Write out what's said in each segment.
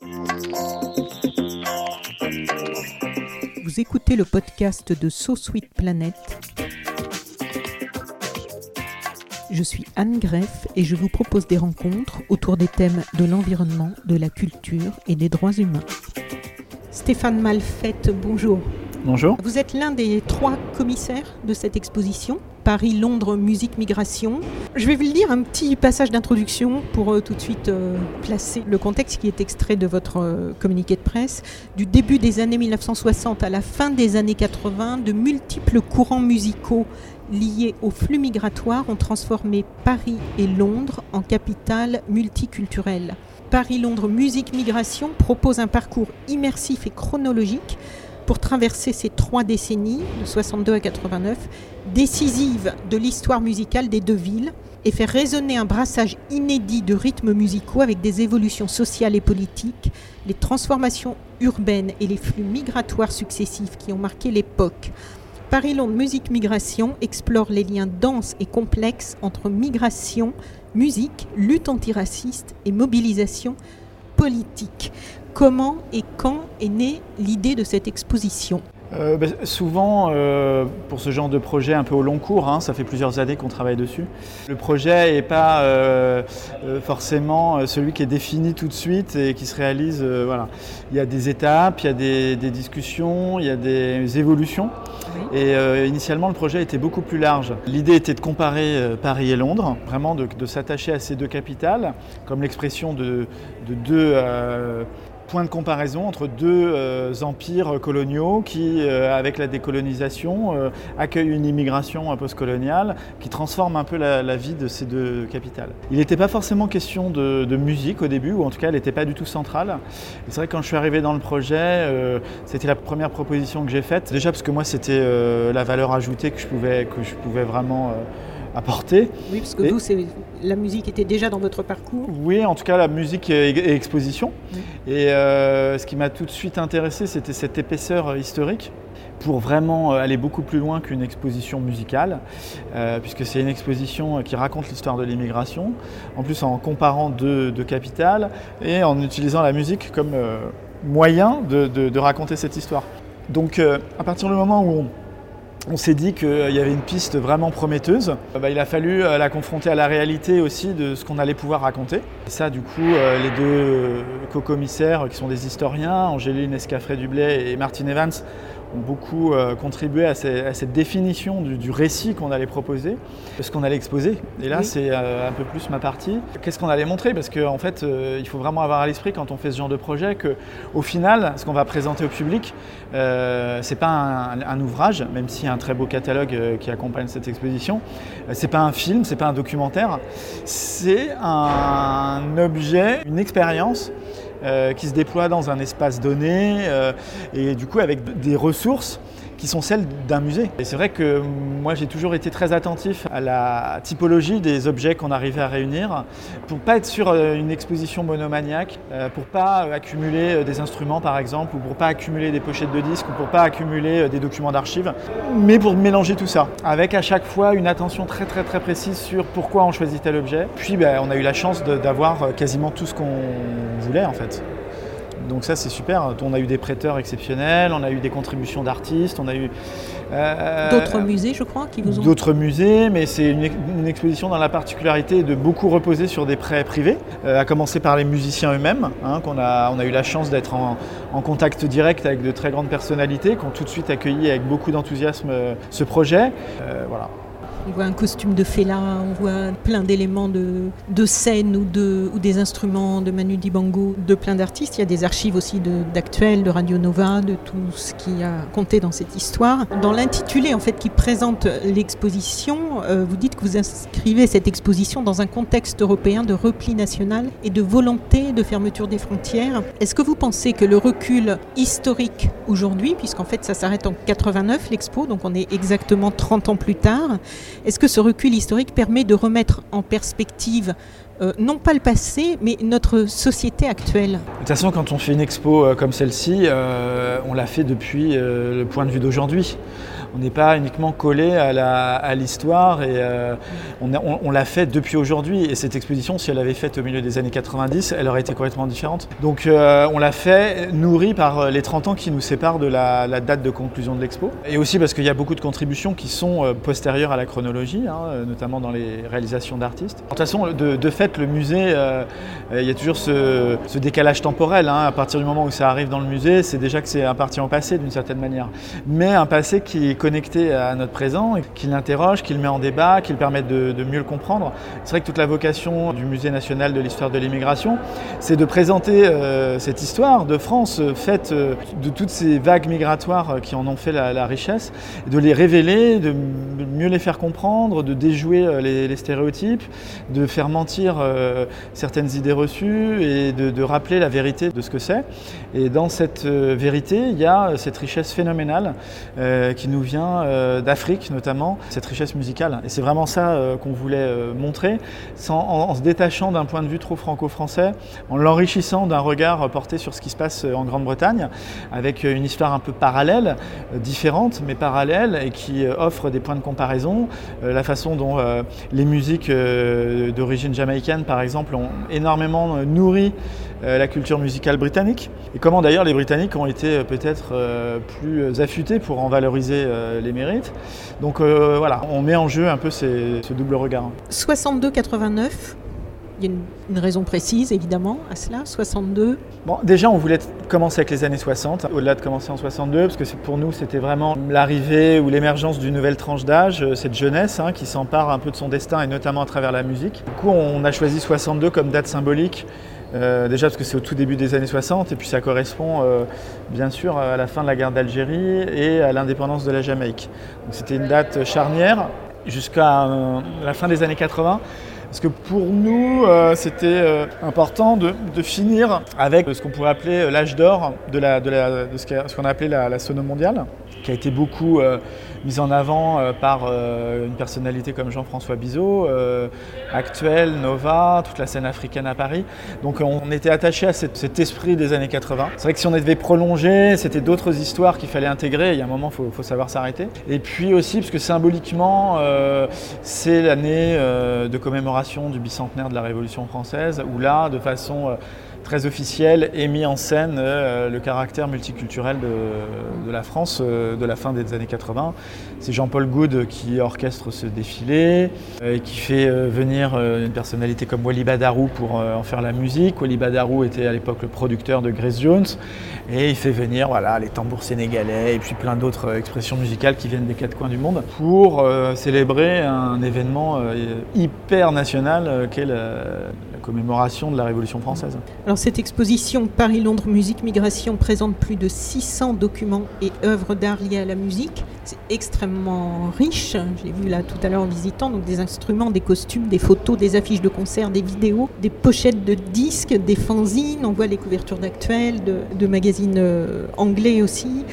Vous écoutez le podcast de So Sweet Planet. Je suis Anne Greff et je vous propose des rencontres autour des thèmes de l'environnement, de la culture et des droits humains. Stéphane Malfette, bonjour. Bonjour. Vous êtes l'un des trois commissaires de cette exposition, Paris-Londres Musique Migration. Je vais vous lire un petit passage d'introduction pour euh, tout de suite euh, placer le contexte qui est extrait de votre euh, communiqué de presse. Du début des années 1960 à la fin des années 80, de multiples courants musicaux liés au flux migratoire ont transformé Paris et Londres en capitale multiculturelle. Paris-Londres Musique Migration propose un parcours immersif et chronologique pour traverser ces trois décennies, de 62 à 89, décisives de l'histoire musicale des deux villes, et faire résonner un brassage inédit de rythmes musicaux avec des évolutions sociales et politiques, les transformations urbaines et les flux migratoires successifs qui ont marqué l'époque. Paris-Londres Musique Migration explore les liens denses et complexes entre migration, musique, lutte antiraciste et mobilisation politique. Comment et quand est née l'idée de cette exposition euh, ben, souvent, euh, pour ce genre de projet un peu au long cours, hein, ça fait plusieurs années qu'on travaille dessus. Le projet n'est pas euh, forcément celui qui est défini tout de suite et qui se réalise. voilà. Il y a des étapes, il y a des, discussions, il y a des évolutions. Et initialement, le projet était beaucoup plus large. L'idée était de comparer Paris et Londres, vraiment de, s'attacher à ces deux capitales, comme l'expression de, de, deux point de comparaison entre deux euh, empires coloniaux qui, euh, avec la décolonisation, euh, accueillent une immigration postcoloniale qui transforme un peu la, vie de ces deux capitales. Il n'était pas forcément question de, musique au début, ou en tout cas elle n'était pas du tout centrale. C'est vrai que quand je suis arrivé dans le projet, c'était la première proposition que j'ai faite. Déjà parce que moi c'était la valeur ajoutée que je pouvais, que je pouvais vraiment apporter. Oui, parce que vous, la musique était déjà dans votre parcours Oui, en tout cas, la musique et, exposition. Et euh, ce qui m'a tout de suite intéressé, c'était cette épaisseur historique pour vraiment euh, aller beaucoup plus loin qu'une exposition musicale, euh, puisque c'est une exposition qui raconte l'histoire de l'immigration, en plus en comparant deux, capitales et en utilisant la musique comme moyen de, de, raconter cette histoire. Donc à partir du moment où on on s'est dit qu'il y avait une piste vraiment prometteuse. Euh, bah, il a fallu euh, la confronter à la réalité aussi de ce qu'on allait pouvoir raconter. Et ça, du coup, euh, les deux co-commissaires qui sont des historiens, Angéline Escafré-Dublé et Martine Evans, ont beaucoup euh, contribué à, cette définition du, récit qu'on allait proposer, ce qu'on allait exposer. Et là, c'est euh, un peu plus ma partie. Qu'est-ce qu'on allait montrer? Parce qu'en en fait, euh, il faut vraiment avoir à l'esprit quand on fait ce genre de projet qu'au final, ce qu'on va présenter au public, c'est pas un, ouvrage, même s'il y a un très beau catalogue qui accompagne cette exposition. c'est pas un film, c'est pas un documentaire. C'est un objet, une expérience euh, qui se déploie dans un espace donné euh, et du coup avec des ressources qui sont celles d'un musée. Et c'est vrai que moi j'ai toujours été très attentif à la typologie des objets qu'on arrivait à réunir pour pas être sur euh, une exposition monomaniaque, euh, pour pas accumuler euh, des instruments par exemple, ou pour pas accumuler des pochettes de disques, ou pour pas accumuler des documents d'archives, mais pour mélanger tout ça, avec à chaque fois une attention très très très précise sur pourquoi on choisit tel objet. Puis ben, on a eu la chance d'avoir quasiment tout ce qu'on voulait en fait. Donc ça c'est super. On a eu des prêteurs exceptionnels, on a eu des contributions d'artistes, on a eu euh, d'autres musées, je crois, qui vous ont. D'autres musées, mais c'est une, exposition dans la particularité de beaucoup reposer sur des prêts privés, euh, à commencer par les musiciens eux-mêmes, hein, qu'on a, on a eu la chance d'être en, contact direct avec de très grandes personnalités, qui ont tout de suite accueilli avec beaucoup d'enthousiasme euh, ce projet. voilà. On voit un costume de Fela, on voit plein d'éléments de, de scène ou, de, ou des instruments de Manu Dibango, de plein d'artistes. Il y a des archives aussi d'Actuel, de, de, Radio Nova, de tout ce qui a compté dans cette histoire. Dans l'intitulé en fait qui présente l'exposition, euh, vous dites que vous inscrivez cette exposition dans un contexte européen de repli national et de volonté de fermeture des frontières. Est-ce que vous pensez que le recul historique aujourd'hui, puisqu'en fait ça s'arrête en 89 l'expo, donc on est exactement 30 ans plus tard, est-ce que ce recul historique permet de remettre en perspective euh, non pas le passé, mais notre société actuelle? De toute façon, quand on fait une expo euh, comme celle-ci, euh, on l'a fait depuis le point de vue d'aujourd'hui on n'est pas uniquement collé à l'histoire et euh, on, l'a fait depuis aujourd'hui. Et cette exposition, si elle avait fait au milieu des années 90, elle aurait été complètement différente. Donc euh, on l'a fait nourri par les 30 ans qui nous séparent de la, date de conclusion de l'expo. Et aussi parce qu'il y a beaucoup de contributions qui sont euh, postérieures à la chronologie, hein, notamment dans les réalisations d'artistes. De toute façon, de, fait, le musée, il y a toujours ce, décalage temporel. Hein. À partir du moment où ça arrive dans le musée, c'est déjà que c'est un parti en passé d'une certaine manière. Mais un passé qui connecté à notre présent, qu'il l'interroge, qu'il met en débat, qu'il permet de, mieux le comprendre. C'est vrai que toute la vocation du Musée national de l'histoire de l'immigration, c'est de présenter euh, cette histoire de France euh, faite euh, de toutes ces vagues migratoires qui en ont fait la, richesse, de les révéler, de mieux les faire comprendre, de déjouer les, stéréotypes, de faire mentir certaines idées reçues et de, de, rappeler la vérité de ce que c'est. Et dans cette vérité, il y a cette richesse phénoménale qui nous vient euh, d'Afrique notamment, cette richesse musicale. Et c'est vraiment ça euh, qu'on voulait euh, montrer, sans, en, se détachant d'un point de vue trop franco-français, en l'enrichissant d'un regard porté sur ce qui se passe en Grande-Bretagne, avec une histoire un peu parallèle, différente mais parallèle, et qui offre des points de comparaison. la façon dont les musiques d'origine jamaïcaine, par exemple, ont énormément nourri la culture musicale britannique, et comment d'ailleurs les Britanniques ont été peut-être plus affûtés pour en valoriser euh, les mérites. Donc euh, voilà, on met en jeu un peu ce double regard. 62-89, il y a une, raison précise évidemment à cela, 62 Bon, déjà, on voulait commencer avec les années 60, au-delà de commencer en 62, parce que pour nous, c'était vraiment l'arrivée ou l'émergence d'une nouvelle tranche d'âge, euh, cette jeunesse hein, qui s'empare un peu de son destin et notamment à travers la musique. Du coup, on a choisi 62 comme date symbolique euh, déjà parce que c'est au tout début des années 60 et puis ça correspond euh, bien sûr à la fin de la guerre d'Algérie et à l'indépendance de la Jamaïque. C'était une date charnière jusqu'à euh, la fin des années 80. Parce que pour nous, c'était important de, finir avec ce qu'on pourrait appeler l'âge d'or de, ce qu'on a appelé la, la mondiale, qui a été beaucoup mise en avant euh, par euh, une personnalité comme Jean-François Bizot, euh, actuel, Nova, toute la scène africaine à Paris. Donc on était attaché à cet, esprit des années 80. C'est vrai que si on devait prolonger, c'était d'autres histoires qu'il fallait intégrer. Il y a un moment, il faut, savoir s'arrêter. Et puis aussi, parce que symboliquement, c'est l'année de commémoration du bicentenaire de la Révolution française, où là, de façon très officiel et mis en scène euh, le caractère multiculturel de, la France euh, de la fin des années 80. C'est Jean-Paul Goud qui orchestre ce défilé euh, et qui fait venir une personnalité comme Wally Badarou pour en faire la musique. Wally Badarou était à l'époque le producteur de Grace Jones et il fait venir voilà, les tambours sénégalais et puis plein d'autres expressions musicales qui viennent des quatre coins du monde pour célébrer un événement hyper national qu'est la, commémoration de la Révolution française. Alors cette exposition Paris-Londres Musique Migration présente plus de 600 documents et œuvres d'art liées à la musique. C'est extrêmement riche, je l'ai vu là tout à l'heure en visitant, donc des instruments, des costumes, des photos, des affiches de concerts, des vidéos, des pochettes de disques, des fanzines, on voit les couvertures d'actuels, de, magazines euh, anglais aussi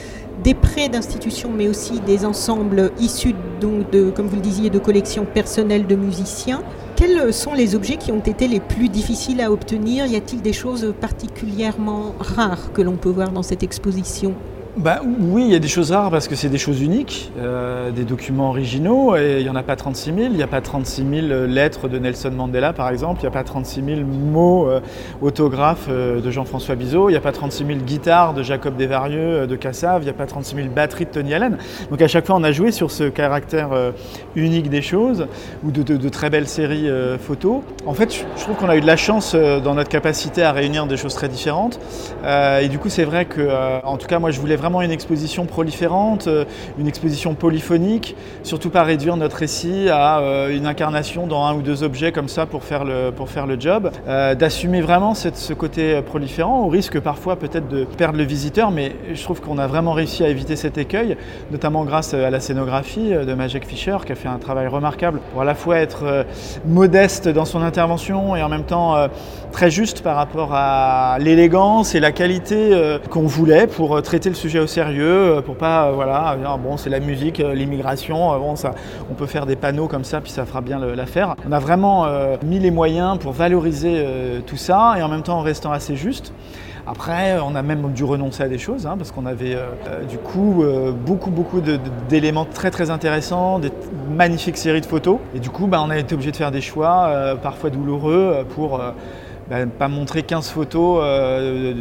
des prêts d'institutions, mais aussi des ensembles issus, donc de, comme vous le disiez, de collections personnelles de musiciens. Quels sont les objets qui ont été les plus difficiles à obtenir? Y a-t-il des choses particulièrement rares que l'on peut voir dans cette exposition? Bah, oui, il y a des choses rares parce que c'est des choses uniques, euh, des documents originaux, il n'y en a pas 36 000. Il n'y a pas 36 000 lettres de Nelson Mandela, par exemple. Il n'y a pas 36 000 mots euh, autographes euh, de Jean-François Bizot. Il n'y a pas 36 000 guitares de Jacob Desvarieux, de Cassav. Il n'y a pas 36 000 batteries de Tony Allen. Donc à chaque fois, on a joué sur ce caractère unique des choses, ou de, très belles séries photos. En fait, je trouve qu'on a eu de la chance dans notre capacité à réunir des choses très différentes. et du coup, c'est vrai que, en tout cas, moi, je voulais vraiment vraiment une exposition proliférante, une exposition polyphonique, surtout pas réduire notre récit à une incarnation dans un ou deux objets comme ça pour faire le, pour faire le job, d'assumer vraiment ce côté proliférant, au risque parfois peut-être de perdre le visiteur, mais je trouve qu'on a vraiment réussi à éviter cet écueil, notamment grâce à la scénographie de Magic Fisher qui a fait un travail remarquable pour à la fois être modeste dans son intervention et en même temps très juste par rapport à l'élégance et la qualité euh, qu'on voulait pour euh, traiter le sujet au sérieux, euh, pour pas voilà bon c'est la musique, l'immigration, bon ça on peut faire des panneaux comme ça puis ça fera bien l'affaire. On a vraiment mis les moyens pour valoriser tout ça et en même temps en restant assez juste. Après, on a même dû renoncer à des choses, hein, parce qu'on avait du coup beaucoup, beaucoup d'éléments très, très intéressants, des magnifiques séries de photos. Et du coup, bah, on a été obligé de faire des choix, parfois douloureux, pour ben, pas montrer 15 photos euh,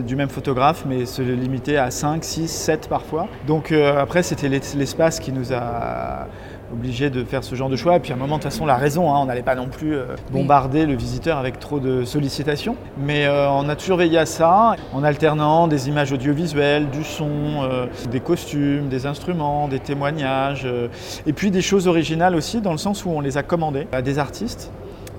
du, même photographe, mais se limiter à 5, 6, 7 parfois. Donc euh, après, c'était l'espace qui nous a obligés de faire ce genre de choix. Et puis à un moment, de toute façon, la raison, hein, on n'allait pas non plus euh, bombarder le visiteur avec trop de sollicitations. Mais on a toujours veillé à ça, en alternant des images audiovisuelles, du son, des costumes, des instruments, des témoignages, et puis des choses originales aussi, dans le sens où on les a commandées à des artistes.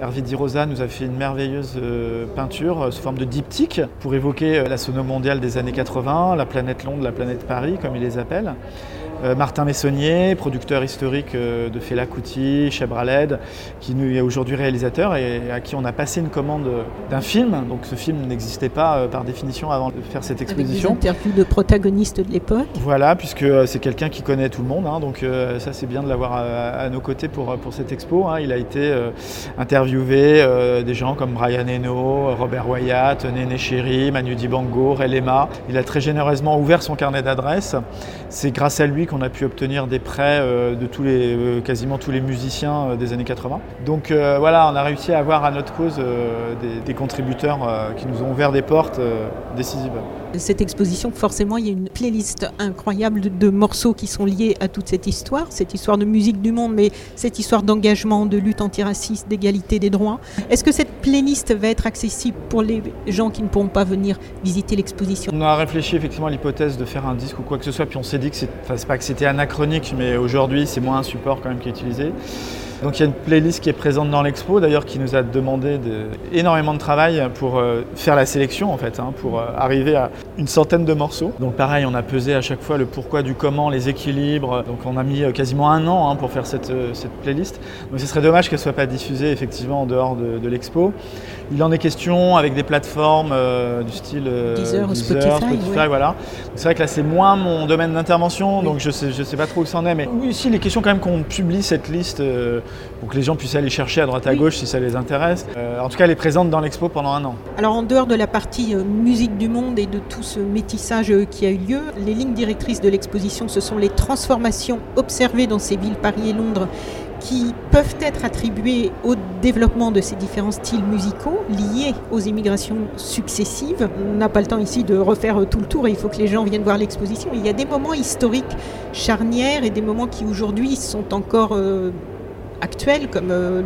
Hervé Di Rosa nous a fait une merveilleuse euh, peinture euh, sous forme de diptyque pour évoquer euh, la sono mondiale des années 80, la planète Londres, la planète Paris, comme il les appelle. Euh, Martin Messonnier, producteur historique euh, de Fela Kuti, Chebraled, qui est aujourd'hui réalisateur et à qui on a passé une commande d'un film. Donc ce film n'existait pas euh, par définition avant de faire cette exposition. Avec des interviews de protagonistes de l'époque. Voilà, puisque c'est quelqu'un qui connaît tout le monde. Hein. donc ça c'est bien de l'avoir à, nos côtés pour, pour cette expo. Hein. il a été interviewé des gens comme Brian Eno, Robert Wyatt, Néné Chéri, Manu Dibango, Relema. Il a très généreusement ouvert son carnet d'adresses. C'est grâce à lui qu'on a pu obtenir des prêts euh, de tous les, euh, quasiment tous les musiciens euh, des années 80. Donc voilà, on a réussi à avoir à notre cause des, contributeurs qui nous ont ouvert des portes décisives. Cette exposition, forcément, il y a une playlist incroyable de, morceaux qui sont liés à toute cette histoire, cette histoire de musique du monde, mais cette histoire d'engagement, de lutte antiraciste, d'égalité des droits. Est-ce que cette playlist va être accessible pour les gens qui ne pourront pas venir visiter l'exposition? On a réfléchi effectivement à l'hypothèse de faire un disque ou quoi que ce soit, puis on s'est dit que c'est pas c'était anachronique, mais aujourd'hui c'est moins un support quand même qui est utilisé. Donc il y a une playlist qui est présente dans l'expo, d'ailleurs qui nous a demandé énormément de travail pour euh, faire la sélection en fait, hein, pour euh, arriver à une centaine de morceaux. Donc pareil, on a pesé à chaque fois le pourquoi du comment, les équilibres. Donc on a mis euh, quasiment un an hein, pour faire cette, cette, playlist. Donc ce serait dommage qu'elle ne soit pas diffusée effectivement en dehors de, l'expo. Il en est question avec des plateformes du style Deezer, Spotify. voilà. C'est vrai que là c'est moins mon domaine d'intervention, donc je ne sais, je sais pas trop où c'en est. Mais oui, ici les questions quand même qu'on publie cette liste pour que les gens puissent aller chercher à droite à gauche si ça les intéresse. Euh, en tout cas, elle est présente dans l'expo pendant un an. Alors en dehors de la partie euh, musique du monde et de tout ce métissage euh, qui a eu lieu, les lignes directrices de l'exposition, ce sont les transformations observées dans ces villes, Paris et Londres, qui peuvent être attribuées au développement de ces différents styles musicaux liés aux immigrations successives. On n'a pas le temps ici de refaire tout le tour et il faut que les gens viennent voir l'exposition. Il y a des moments historiques charnières et des moments qui aujourd'hui sont encore actuelle comme euh,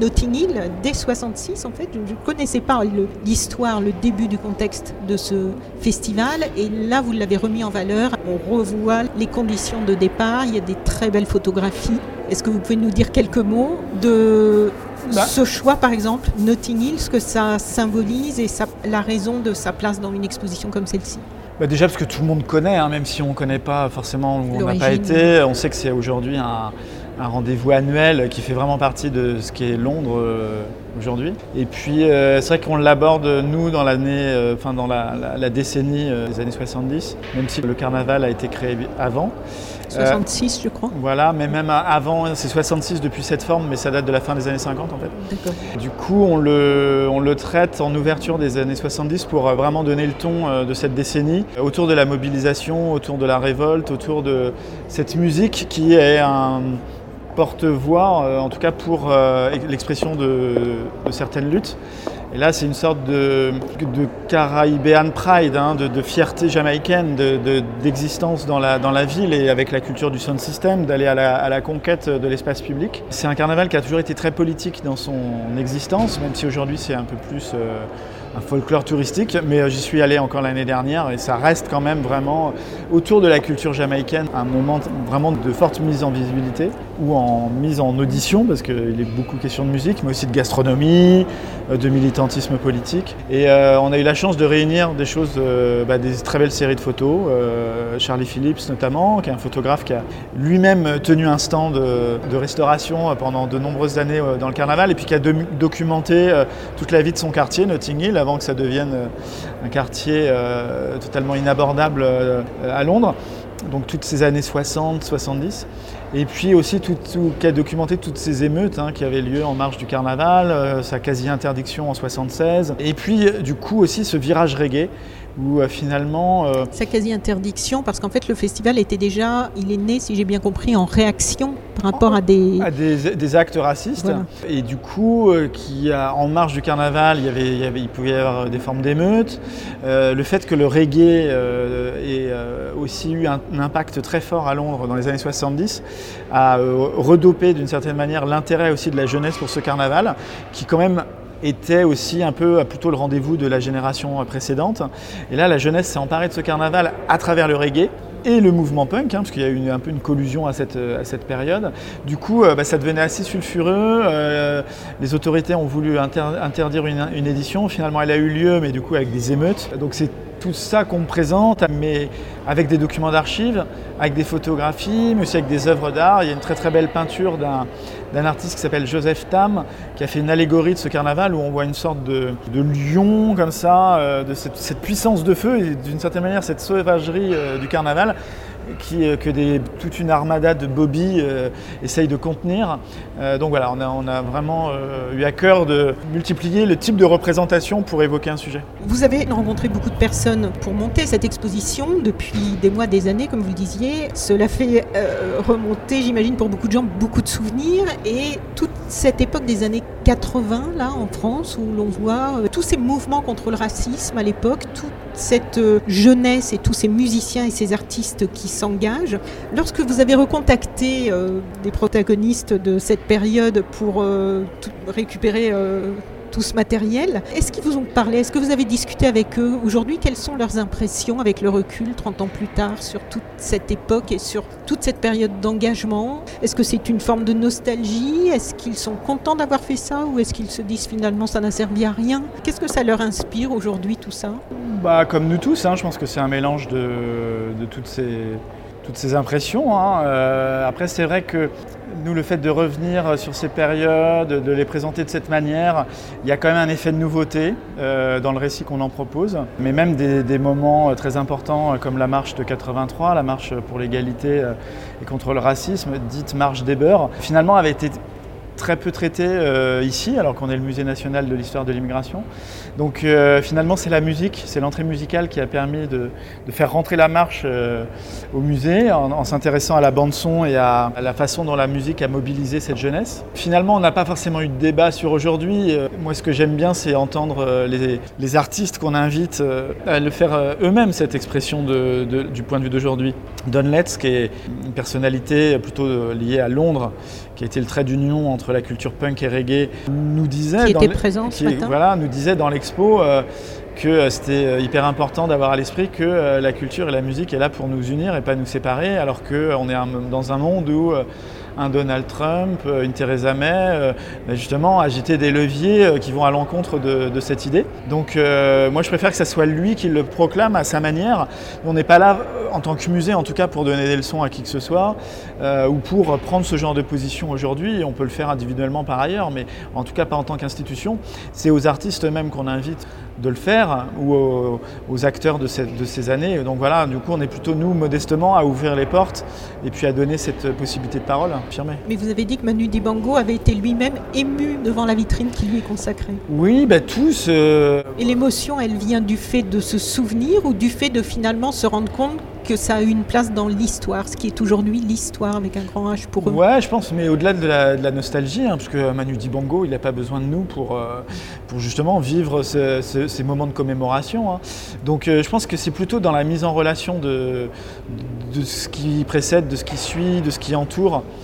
Notting Hill dès 66 en fait. Je ne connaissais pas l'histoire, le, début du contexte de ce festival et là vous l'avez remis en valeur. On revoit les conditions de départ, il y a des très belles photographies. Est-ce que vous pouvez nous dire quelques mots de bah. ce choix par exemple, Notting Hill, ce que ça symbolise et la raison de sa place dans une exposition comme celle-ci? Bah déjà parce que tout le monde connaît, hein, même si on ne connaît pas forcément où on n'a pas été, on sait que c'est aujourd'hui un, un rendez-vous annuel qui fait vraiment partie de ce qui est Londres euh, aujourd'hui. Et puis euh, c'est vrai qu'on l'aborde nous dans l'année, euh, enfin dans la, décennie des années 70, même si le carnaval a été créé avant. 66 je crois. Voilà, mais même avant, c'est 66 depuis cette forme, mais ça date de la fin des années 50 en fait. Du coup, on le, on le traite en ouverture des années 70 pour vraiment donner le ton de cette décennie, autour de la mobilisation, autour de la révolte, autour de cette musique qui est un porte-voix, euh, en tout cas pour euh, l'expression de, certaines luttes. Et là, c'est une sorte de, de Pride, hein, de, fierté jamaïcaine, d'existence dans, la, dans la ville et avec la culture du sound system, d'aller à la, conquête de l'espace public. C'est un carnaval qui a toujours été très politique dans son existence, même si aujourd'hui c'est un peu plus euh, un folklore touristique, mais j'y suis allé encore l'année dernière et ça reste quand même vraiment autour de la culture jamaïcaine un moment vraiment de forte mise en visibilité ou en mise en audition parce qu'il est beaucoup question de musique, mais aussi de gastronomie, de militantisme politique. Et on a eu la chance de réunir des choses, bah, des très belles séries de photos, Charlie Phillips notamment, qui est un photographe qui a lui-même tenu un stand de, restauration pendant de nombreuses années dans le carnaval et puis qui a documenté toute la vie de son quartier, Notting Hill, avant que ça devienne euh, un quartier euh, totalement inabordable euh, à Londres. Donc toutes ces années 60, 70. Et puis aussi tout, qui a documenté toutes ces émeutes hein, qui avaient lieu en marge du carnaval, sa quasi-interdiction en 76. Et puis du coup aussi ce virage reggae où finalement... Sa quasi-interdiction parce qu'en fait le festival était déjà, il est né si j'ai bien compris, en réaction par rapport à des... des, actes racistes. Et du coup, euh, qui a, en marge du carnaval, il, y avait, il, y avait, il pouvait y avoir des formes d'émeutes. Euh, le fait que le reggae euh, ait aussi eu un, impact très fort à Londres dans les années 70 a redopé d'une certaine manière l'intérêt aussi de la jeunesse pour ce carnaval, qui quand même était aussi un peu plutôt le rendez-vous de la génération précédente. Et là, la jeunesse s'est emparée de ce carnaval à travers le reggae et le mouvement punk, hein, parce qu'il y a eu un peu une collusion à cette, période. Du coup, euh, bah, ça devenait assez sulfureux. Euh, les autorités ont voulu interdire une, une, édition. Finalement, elle a eu lieu, mais du coup avec des émeutes. Donc c'est tout ça qu'on me présente, mais avec des documents d'archives, avec des photographies, mais aussi avec des œuvres d'art. Il y a une très très belle peinture d'un artiste qui s'appelle Joseph Tam, qui a fait une allégorie de ce carnaval où on voit une sorte de, lion comme ça, euh, de cette, puissance de feu et d'une certaine manière cette sauvagerie euh, du carnaval euh, que toute une armada de Bobby euh, essaye de contenir. Euh, donc voilà, on a, vraiment eu à cœur de multiplier le type de représentation pour évoquer un sujet. Vous avez rencontré beaucoup de personnes pour monter cette exposition depuis des mois, des années, comme vous le disiez. Cela fait remonter, j'imagine, pour beaucoup de gens, beaucoup de souvenirs. Et toute cette époque des années 80, là, en France, où l'on voit tous ces mouvements contre le racisme à l'époque, toute cette jeunesse et tous ces musiciens et ces artistes qui s'engage. Lorsque vous avez recontacté euh, des protagonistes de cette période pour euh, récupérer euh, tout ce matériel. Est-ce qu'ils vous ont parlé? Est-ce que vous avez discuté avec eux aujourd'hui? Quelles sont leurs impressions avec le recul 30 ans plus tard sur toute cette époque et sur toute cette période d'engagement? Est-ce que c'est une forme de nostalgie? Est-ce qu'ils sont contents d'avoir fait ça ou est-ce qu'ils se disent finalement ça n'a servi à rien? Qu'est-ce que ça leur inspire aujourd'hui tout ça? Bah, Comme nous tous, hein, je pense que c'est un mélange de, de toutes ces toutes ces impressions. Hein. Euh, après, c'est vrai que nous, le fait de revenir sur ces périodes, de les présenter de cette manière, il y a quand même un effet de nouveauté euh, dans le récit qu'on en propose. Mais même des, moments très importants comme la marche de 83, la marche pour l'égalité et contre le racisme, dite marche des beurs, finalement avait été très peu traité euh, ici, alors qu'on est le musée national de l'histoire de l'immigration. Donc euh, finalement, c'est la musique, c'est l'entrée musicale qui a permis de, faire rentrer la marche euh, au musée en, s'intéressant à la bande son et à, la façon dont la musique a mobilisé cette jeunesse. Finalement, on n'a pas forcément eu de débat sur aujourd'hui. moi, ce que j'aime bien, c'est entendre les, artistes qu'on invite à le faire eux-mêmes, cette expression du point de vue d'aujourd'hui. Don Letts, qui est une personnalité plutôt liée à Londres, qui a été le trait d'union entre la culture punk et reggae, nous disait, qui était présent ce matin. Voilà, nous disait dans l'expo euh, que euh, c'était euh, hyper important d'avoir à l'esprit que la culture et la musique est là pour nous unir et pas nous séparer, alors qu'on est dans un monde où un Donald Trump, euh, une Theresa May, euh, bah, justement agiter des leviers euh, qui vont à l'encontre de, cette idée. Donc moi je préfère que ce soit lui qui le proclame à sa manière. On n'est pas là en tant que musée en tout cas pour donner des leçons à qui que ce soit ou pour prendre ce genre de position aujourd'hui. On peut le faire individuellement par ailleurs, mais en tout cas pas en tant qu'institution. C'est aux artistes eux-mêmes qu'on invite de le faire ou aux, acteurs de, de, ces années. Donc voilà, du coup on est plutôt nous modestement à ouvrir les portes et puis à donner cette possibilité de parole. Mais vous avez dit que Manu Dibango avait été lui-même ému devant la vitrine qui lui est consacrée. Oui, bah tous. Et l'émotion, elle vient du fait de se souvenir ou du fait de finalement se rendre compte que ça a eu une place dans l'histoire, ce qui est aujourd'hui l'histoire avec un grand H pour eux. Ouais, je pense, mais au-delà de, la, nostalgie, hein, parce que Manu Dibango, il n'a pas besoin de nous pour, euh, pour justement vivre ces moments de commémoration. Hein. Donc euh, je pense que c'est plutôt dans la mise en relation de, de ce qui précède, de ce qui suit, de ce qui entoure.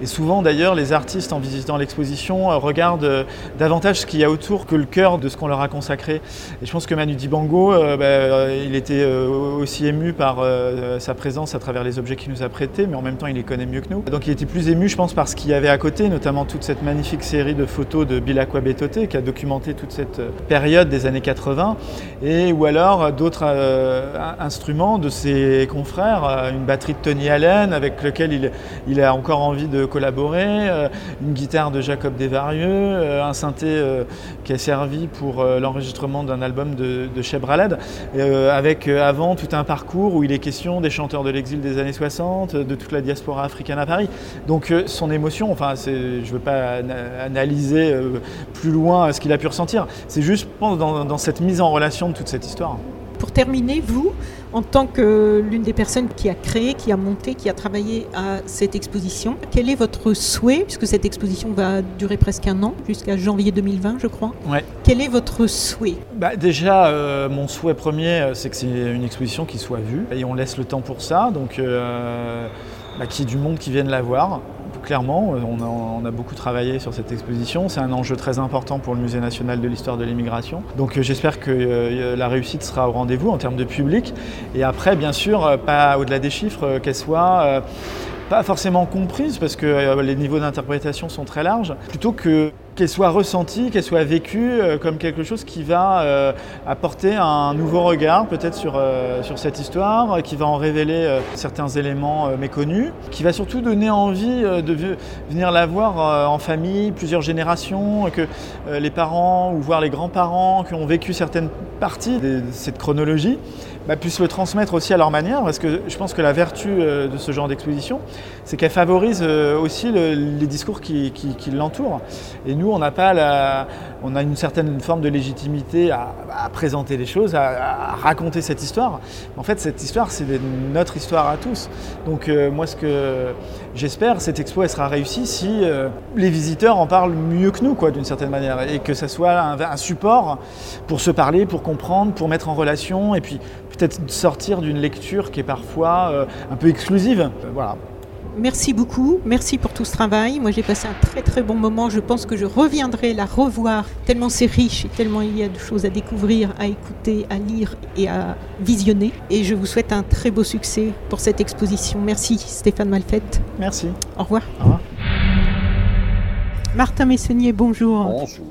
Et souvent d'ailleurs, les artistes en visitant l'exposition euh, regardent euh, davantage ce qu'il y a autour que le cœur de ce qu'on leur a consacré. Et je pense que Manu Dibango, euh, bah, il était aussi ému par sa présence à travers les objets qu'il nous a prêtés, mais en même temps il les connaît mieux que nous. Donc il était plus ému, je pense, par ce qu'il y avait à côté, notamment toute cette magnifique série de photos de Bilakwa Betote qui a documenté toute cette période des années 80, et ou alors d'autres instruments de ses confrères, une batterie de Tony Allen avec lequel il a encore envie de collaborer, euh, une guitare de Jacob Desvarieux, euh, un synthé euh, qui a servi pour l'enregistrement d'un album de, de Cheb Raled, avec avant tout un parcours où il est question des chanteurs de l'exil des années 60, de toute la diaspora africaine à Paris. Donc son émotion, enfin je ne veux pas analyser plus loin ce qu'il a pu ressentir, c'est juste dans cette mise en relation de toute cette histoire. Pour terminer, vous, en tant que l'une des personnes qui a créé, qui a monté, qui a travaillé à cette exposition, quel est votre souhait, puisque cette exposition va durer presque un an, jusqu'à janvier 2020, je crois ouais. Quel est votre souhait bah Déjà, euh, mon souhait premier, euh, c'est que c'est une exposition qui soit vue, et on laisse le temps pour ça, donc euh, bah, qu'il y ait du monde qui vienne la voir clairement. On a, beaucoup travaillé sur cette exposition. C'est un enjeu très important pour le Musée national de l'histoire de l'immigration. Donc euh, j'espère que euh, la réussite sera au rendez-vous en termes de public. Et après, bien sûr, euh, pas au-delà des chiffres, qu'elle soit pas forcément comprise parce que les niveaux d'interprétation sont très larges, plutôt que qu'elle soit ressentie, qu'elle soit vécue euh, comme quelque chose qui va euh, apporter un nouveau regard peut-être sur, euh, sur cette histoire, qui va en révéler certains éléments méconnus, qui va surtout donner envie de venir la voir en famille, plusieurs générations, que les parents ou voire les grands-parents qui ont vécu certaines parties de cette chronologie bah, puissent le transmettre aussi à leur manière, parce que je pense que la vertu de ce genre d'exposition, c'est qu'elle favorise aussi les discours qui, qui l'entourent. Et nous, on n'a pas la, on a une certaine forme de légitimité à, présenter les choses, à, raconter cette histoire. En fait, cette histoire, c'est notre histoire à tous. Donc, euh, moi, ce que j'espère, cette expo, elle sera réussie si euh, les visiteurs en parlent mieux que nous, quoi, d'une certaine manière, et que ça soit un, support pour se parler, pour comprendre, pour mettre en relation, et puis peut-être sortir d'une lecture qui est parfois euh, un peu exclusive. voilà. Merci beaucoup, merci pour tout ce travail. Moi j'ai passé un très très bon moment. Je pense que je reviendrai la revoir tellement c'est riche et tellement il y a de choses à découvrir, à écouter, à lire et à visionner. Et je vous souhaite un très beau succès pour cette exposition. Merci Stéphane Malfette. Merci. Au revoir. Au revoir. Martin Messonnier, bonjour. Bonjour.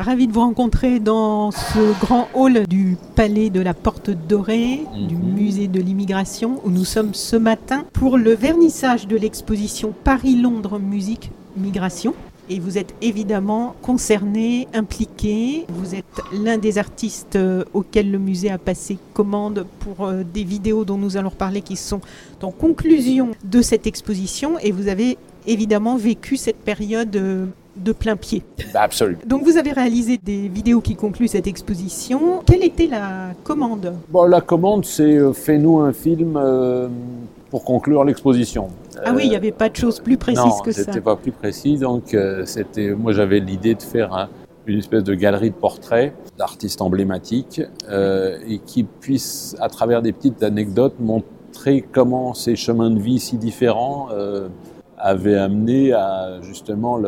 Ravi de vous rencontrer dans ce grand hall du Palais de la Porte Dorée, du mhm. Musée de l'Immigration, où nous sommes ce matin pour le vernissage de l'exposition Paris-Londres Musique Migration. Et vous êtes évidemment concerné, impliqué. Vous êtes l'un des artistes euh, auxquels le musée a passé commande pour euh, des vidéos dont nous allons parler qui sont en conclusion de cette exposition. Et vous avez évidemment vécu cette période euh, de plein pied. Bah, absolument. Donc vous avez réalisé des vidéos qui concluent cette exposition. Quelle était la commande? Bon, La commande, c'est euh, fais-nous un film euh, pour conclure l'exposition. Ah oui, il n'y avait pas de choses plus précises que ça. Non, c'était pas plus précis. Donc euh, c'était, moi j'avais l'idée de faire une espèce de galerie de portraits d'artistes emblématiques et qui puissent, à travers des petites anecdotes, montrer comment ces chemins de vie si différents avait amené à justement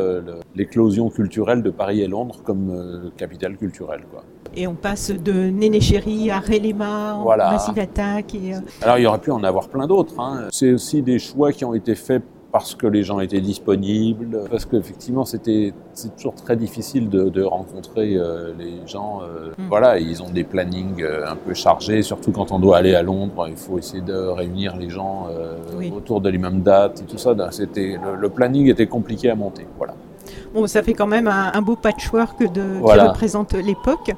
l'éclosion culturelle de Paris et Londres comme euh, capitale culturelle. Quoi. Et on passe de Néné Chéri à Rélema, voilà. Massive Attack. Et, euh, Alors il y aurait pu en avoir plein d'autres. Hein. C'est aussi des choix qui ont été faits parce que les gens étaient disponibles, parce qu'effectivement c'était c'est toujours très difficile de, de rencontrer euh, les gens. Euh, mm. Voilà, ils ont des plannings euh, un peu chargés, surtout quand on doit aller à Londres, il faut essayer de réunir les gens autour de les mêmes dates et tout ça. C'était le, le, planning était compliqué à monter. Voilà. Bon, ça fait quand même un, beau patchwork de, qui représente l'époque.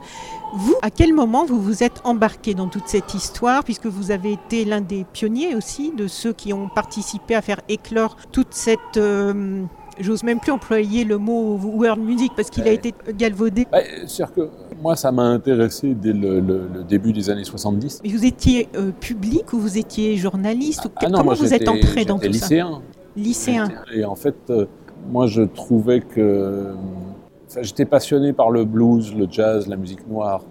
Vous, à quel moment vous vous êtes embarqué dans toute cette histoire, puisque vous avez été l'un des pionniers aussi, de ceux qui ont participé à faire éclore toute cette... Euh, J'ose même plus employer le mot world music parce qu'il a été galvaudé. Bah, C'est-à-dire que moi, ça m'a intéressé dès le, le- le début des années 70. Mais vous étiez euh, public ou vous étiez journaliste ou Ah non, Comment moi, vous êtes entré dans tout ça? lycéen. Lycéen. Et en fait, euh, moi, je trouvais que. J'étais passionné par le blues, le jazz, la musique noire.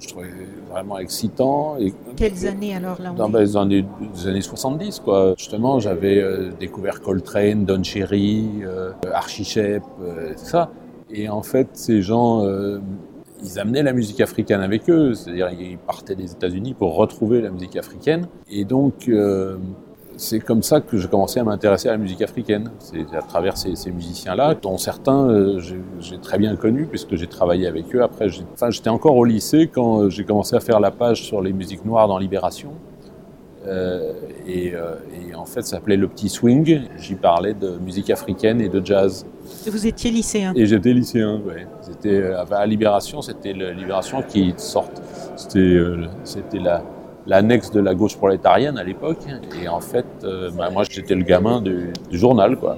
Je trouvais vraiment excitant. Et Quelles années alors là dans est les années, des années 70, quoi. Justement, j'avais euh, découvert Coltrane, Don Cherry, euh, Archie Shepp, euh, tout ça. Et en fait, ces gens, euh, ils amenaient la musique africaine avec eux. C'est-à-dire, ils partaient des États-Unis pour retrouver la musique africaine. Et donc, euh, c'est comme ça que j'ai commencé à m'intéresser à la musique africaine. C'est à travers ces, ces musiciens-là, dont certains euh, j'ai très bien connus puisque j'ai travaillé avec eux. Après, j'étais encore au lycée quand euh, j'ai commencé à faire la page sur les musiques noires dans Libération. Euh, et, euh, et en fait, ça s'appelait Le Petit Swing. J'y parlais de musique africaine et de jazz. Vous étiez lycéen. Et j'étais lycéen, ouais. C'était à Libération, c'était Libération qui sorte. C'était c'était la l'annexe de la gauche prolétarienne à l'époque. Et en fait, euh, bah, moi, j'étais le gamin du, du journal, quoi.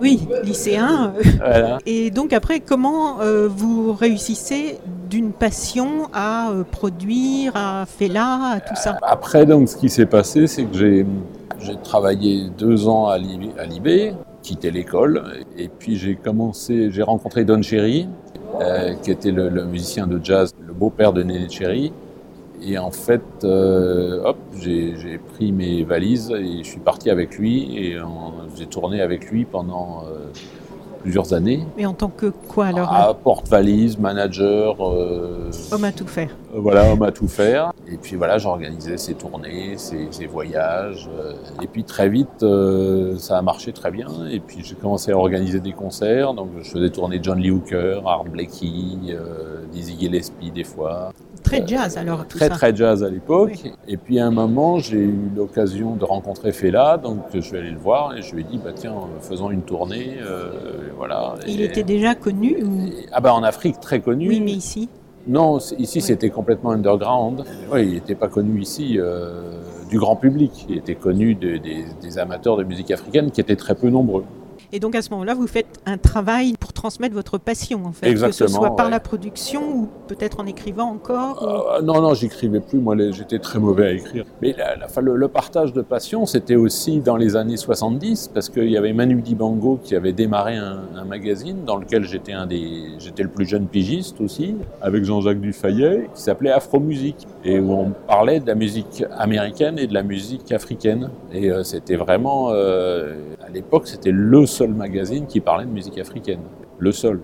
Oui, lycéen. euh, Voilà. Et donc après, comment euh, vous réussissez d'une passion à euh, produire, à faire là, à tout ça? Après, donc, ce qui s'est passé, c'est que j'ai j'ai travaillé deux ans à Libé, à Libé, quitté l'école, et puis j'ai commencé, j'ai rencontré Don Cherry, qui était le, le musicien de jazz, le beau-père de Néné Cherry. Et en fait, euh, hop, j'ai pris mes valises et je suis parti avec lui et j'ai tourné avec lui pendant euh, plusieurs années. Mais en tant que quoi alors Ah, porte-valise, manager, euh, Homme à tout faire. voilà, homme à tout faire. Et puis voilà, j'organisais ses tournées, ses, ses voyages. et puis très vite, ça a marché très bien. Et puis j'ai commencé à organiser des concerts. Donc je faisais tourner John Lee Hooker, Art Blakey, Dizzy Gillespie des fois. Très jazz alors tout Très ça. très jazz à l'époque. Et puis à un moment, j'ai eu l'occasion de rencontrer Fela. Donc je suis allé le voir et je lui ai dit, bah tiens, faisons une tournée. euh, voilà. Il Et- était déjà connu ou... ah bah en Afrique, très connu. Oui, mais ici. Non, ici Oui. c'était complètement underground. Oui, il n'était pas connu ici euh, du grand public. Il était connu de- des, des amateurs de musique africaine qui étaient très peu nombreux. Et donc à ce moment-là, vous faites un travail pour transmettre votre passion en fait. Que ce Exactement, soit par ouais. la production ou peut-être en écrivant encore. ou- Euh, non, non, j'écrivais plus. Moi, j'étais très mauvais à écrire. Mais la- la- enfin, le, le partage de passion, c'était aussi dans les années 70, parce qu'il y avait Manu Dibango qui avait démarré un, un magazine dans lequel j'étais un des, j'étais le plus jeune pigiste aussi, avec Jean-Jacques Dufayet, qui s'appelait Afro Musique, et où on parlait de la musique américaine et de la musique africaine. Et euh, c'était vraiment, euh, à l'époque, c'était le seul magazine qui parlait de musique africaine, le seul.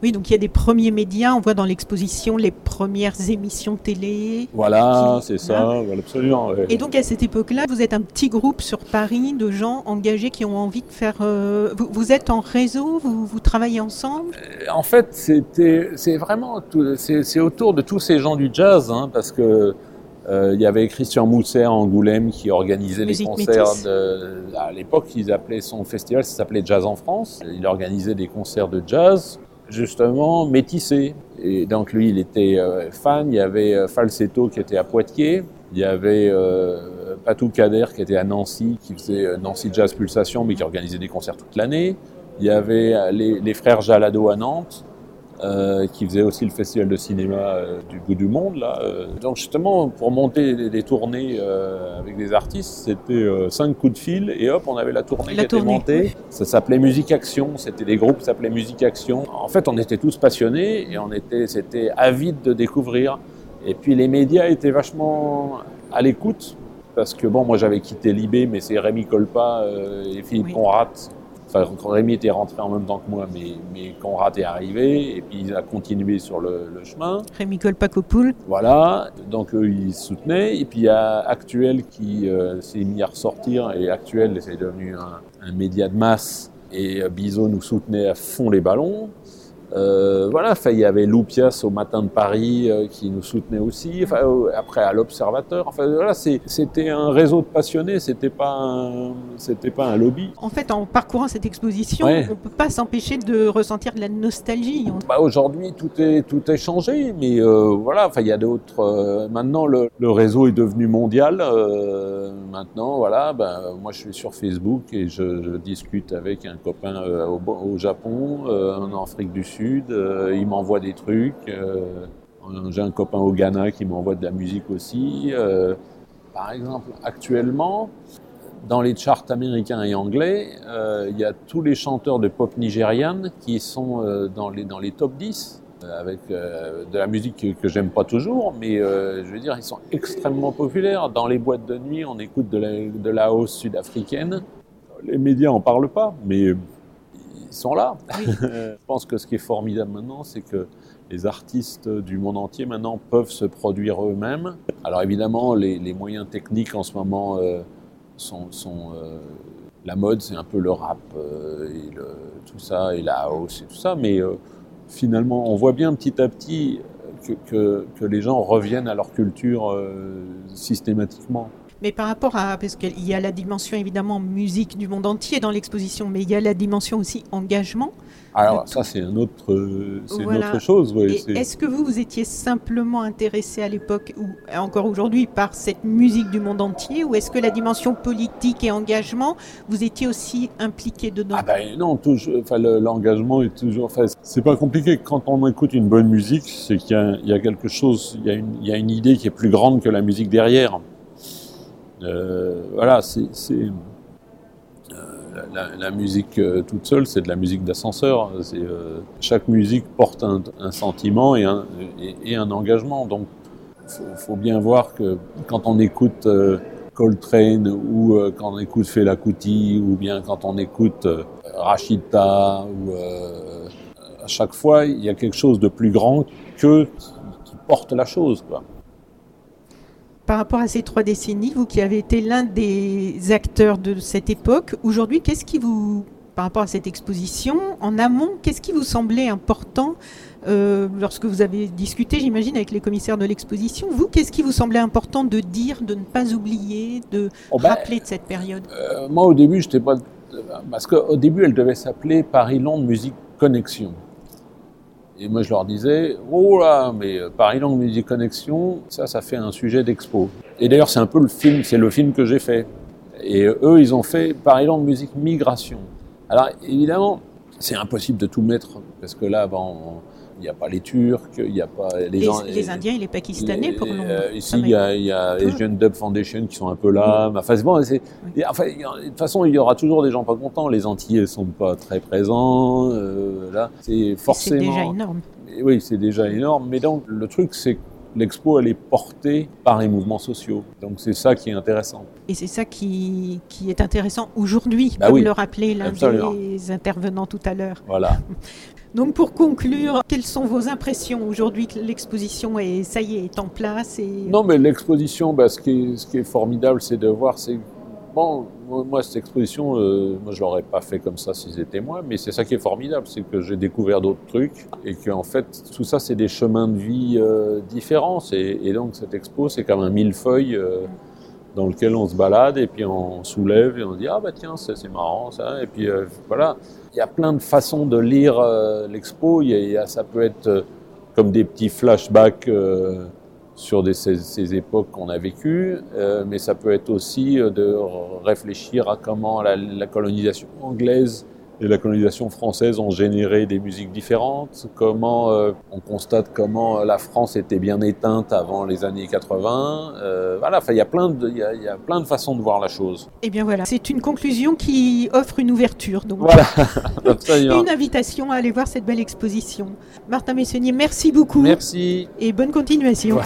Oui, donc il y a des premiers médias. On voit dans l'exposition les premières émissions télé. Voilà, Qui- c'est ça, voilà, absolument. ouais. Et donc à cette époque-là, vous êtes un petit groupe sur Paris de gens engagés qui ont envie de faire. euh, Vous, vous êtes en réseau, vous, vous travaillez ensemble? En fait, c'était, c'est vraiment, c'est autour de tous ces gens du jazz, hein, parce que euh, il y avait Christian Mousset à Angoulême qui organisait les Musique concerts. métisse. De, à l'époque, ils appelaient son festival, ça s'appelait Jazz en France. Il organisait des concerts de jazz, justement métissés. Et donc lui, il était euh, fan. Il y avait euh, Falsetto qui était à Poitiers. Il y avait euh, Patou Kader qui était à Nancy, qui faisait Nancy Jazz Pulsation, mais qui organisait des concerts toute l'année. Il y avait les, les frères Jalado à Nantes, euh, qui faisaient aussi le festival de cinéma euh, du bout du monde. Là. Euh, donc justement, pour monter des, des tournées euh, avec des artistes, c'était euh, cinq coups de fil et hop, on avait la tournée La qui était tournée, montée. Ça s'appelait Musique Action. C'était des groupes qui s'appelaient Musique Action. En fait, on était tous passionnés et on était, c'était avide de découvrir. Et puis les médias étaient vachement à l'écoute parce que bon, moi j'avais quitté Libé, mais c'est Rémi Colpa euh, et Philippe Oui. Conrad. Enfin, Rémi était rentré en même temps que moi, mais, mais Conrad est arrivé et puis il a continué sur le, le chemin. Rémi Colpacopoul. Voilà, donc eux ils soutenaient. Et puis il y a Actuel qui euh, s'est mis à ressortir et Actuel c'est devenu un, un média de masse et euh, Bizot nous soutenait à fond les ballons. Euh, voilà, il y avait Loupias au Matin de Paris euh, qui nous soutenait aussi. Enfin, euh, après à l'Observateur. Enfin voilà, c'était un réseau de passionnés. C'était pas c'était pas un lobby. En fait, en parcourant cette exposition, on peut pas s'empêcher de ressentir de la nostalgie. Bah, aujourd'hui, tout est tout est changé, mais voilà. Enfin, il y a d'autres. maintenant, le, le, réseau est devenu mondial. maintenant, voilà. Ben, moi, je suis sur Facebook et je, je discute avec un copain au, au, Japon, en Afrique du Sud euh, il m'envoie des trucs. Euh, j'ai un copain au Ghana qui m'envoie de la musique aussi. Euh, par exemple, actuellement, dans les charts américains et anglais, il y a tous les chanteurs de pop nigériane qui sont dans, les, dans les top 10 avec de la musique que, j'aime pas toujours, mais je veux dire, ils sont extrêmement populaires. Dans les boîtes de nuit, on écoute de la, de la hausse sud-africaine. Les médias en parlent pas, mais ils sont là. Je pense que ce qui est formidable maintenant, c'est que les artistes du monde entier maintenant peuvent se produire eux-mêmes. Alors évidemment, les, moyens techniques en ce moment euh, sont, euh, la mode, c'est un peu le rap euh, et le, tout ça et la house et tout ça, mais finalement, on voit bien petit à petit que, que les gens reviennent à leur culture systématiquement. Mais par rapport à, parce qu'il y a la dimension évidemment musique du monde entier dans l'exposition, mais il y a la dimension aussi engagement. Alors ça c'est un autre, c'est une autre chose. Est-ce que vous vous étiez simplement intéressé à l'époque ou encore aujourd'hui par cette musique du monde entier, ou est-ce que la dimension politique et engagement, vous étiez aussi impliqué dedans? Ah ben non, l'engagement est toujours. Enfin, c'est pas compliqué. Quand on écoute une bonne musique, c'est qu'il y, y, a quelque chose, il y a, une, il y a une idée qui est plus grande que la musique derrière. Euh, voilà, c'est euh, la, musique euh, toute seule, c'est de la musique d'ascenseur. chaque musique porte un, sentiment et un, et, un, engagement. Donc, il faut, bien voir que quand on écoute Coltrane ou quand on écoute Fela Kuti ou bien quand on écoute Rachita ou à chaque fois il y a quelque chose de plus grand que qui porte la chose quoi par rapport à ces trois décennies, vous qui avez été l'un des acteurs de cette époque, aujourd'hui, qu'est-ce qui vous, par rapport à cette exposition, en amont, qu'est-ce qui vous semblait important euh, lorsque vous avez discuté, j'imagine, avec les commissaires de l'exposition? Vous, qu'est-ce qui vous semblait important de dire, de ne pas oublier, de oh, ben, rappeler de cette période? euh, Moi, au début, je n'étais pas. Parce qu'au début, elle devait s'appeler Paris-Londres Musique Connexion. Et moi, je leur disais, oh là, mais euh, Paris Langue Musique Connexion, ça, ça fait un sujet d'expo. Et d'ailleurs, c'est un peu le film, c'est le film que j'ai fait. Et euh, eux, ils ont fait Paris Langue Musique Migration. Alors, évidemment, c'est impossible de tout mettre, parce que là, ben, il n'y a pas les Turcs, il n'y a pas les, les, les, Indiens et les Pakistanais pour nous. Euh, ici, il y a, y a Asian Dub Foundation qui sont un peu là. Enfin, bon, enfin, de toute façon, il y aura toujours des gens pas contents. Les Antillais sont pas très présents. Euh, là, c'est forcément. C'est déjà énorme. Oui, c'est déjà énorme. Mais donc, le truc, c'est que l'expo, elle est portée par les mouvements sociaux. Donc c'est ça qui est intéressant. Et c'est ça qui, qui, est intéressant aujourd'hui, bah comme le rappelait l'un des intervenants tout à l'heure. Voilà. Donc pour conclure, quelles sont vos impressions aujourd'hui que l'exposition est, ça y est, est en place et... Non, mais l'exposition, bah, ce, qui est, formidable, c'est de voir, bon, moi cette exposition, euh, moi je l'aurais pas fait comme ça si c'était moi, mais c'est ça qui est formidable, c'est que j'ai découvert d'autres trucs et que en fait tout ça c'est des chemins de vie euh, différents. Et, donc cette expo, c'est comme un millefeuille. Euh, dans lequel on se balade et puis on soulève et on dit ah bah tiens c'est marrant ça et puis euh, voilà il y a plein de façons de lire euh, l'expo. Il ça peut être euh, comme des petits flashbacks sur des, ces, époques qu'on a vécues mais ça peut être aussi de réfléchir à comment la colonisation anglaise et la colonisation française ont généré des musiques différentes, comment euh, on constate comment la France était bien éteinte avant les années 80. Euh, voilà, il y, a plein de, y, a, y a plein de façons de voir la chose. Et eh bien voilà, c'est une conclusion qui offre une ouverture, donc voilà. une invitation à aller voir cette belle exposition. Martin Messonnier, merci beaucoup. Merci. Et bonne continuation.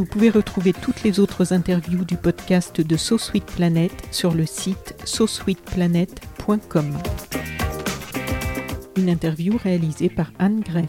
Vous pouvez retrouver toutes les autres interviews du podcast de So Sweet Planet sur le site sosweetplanet.com. Une interview réalisée par Anne Greff.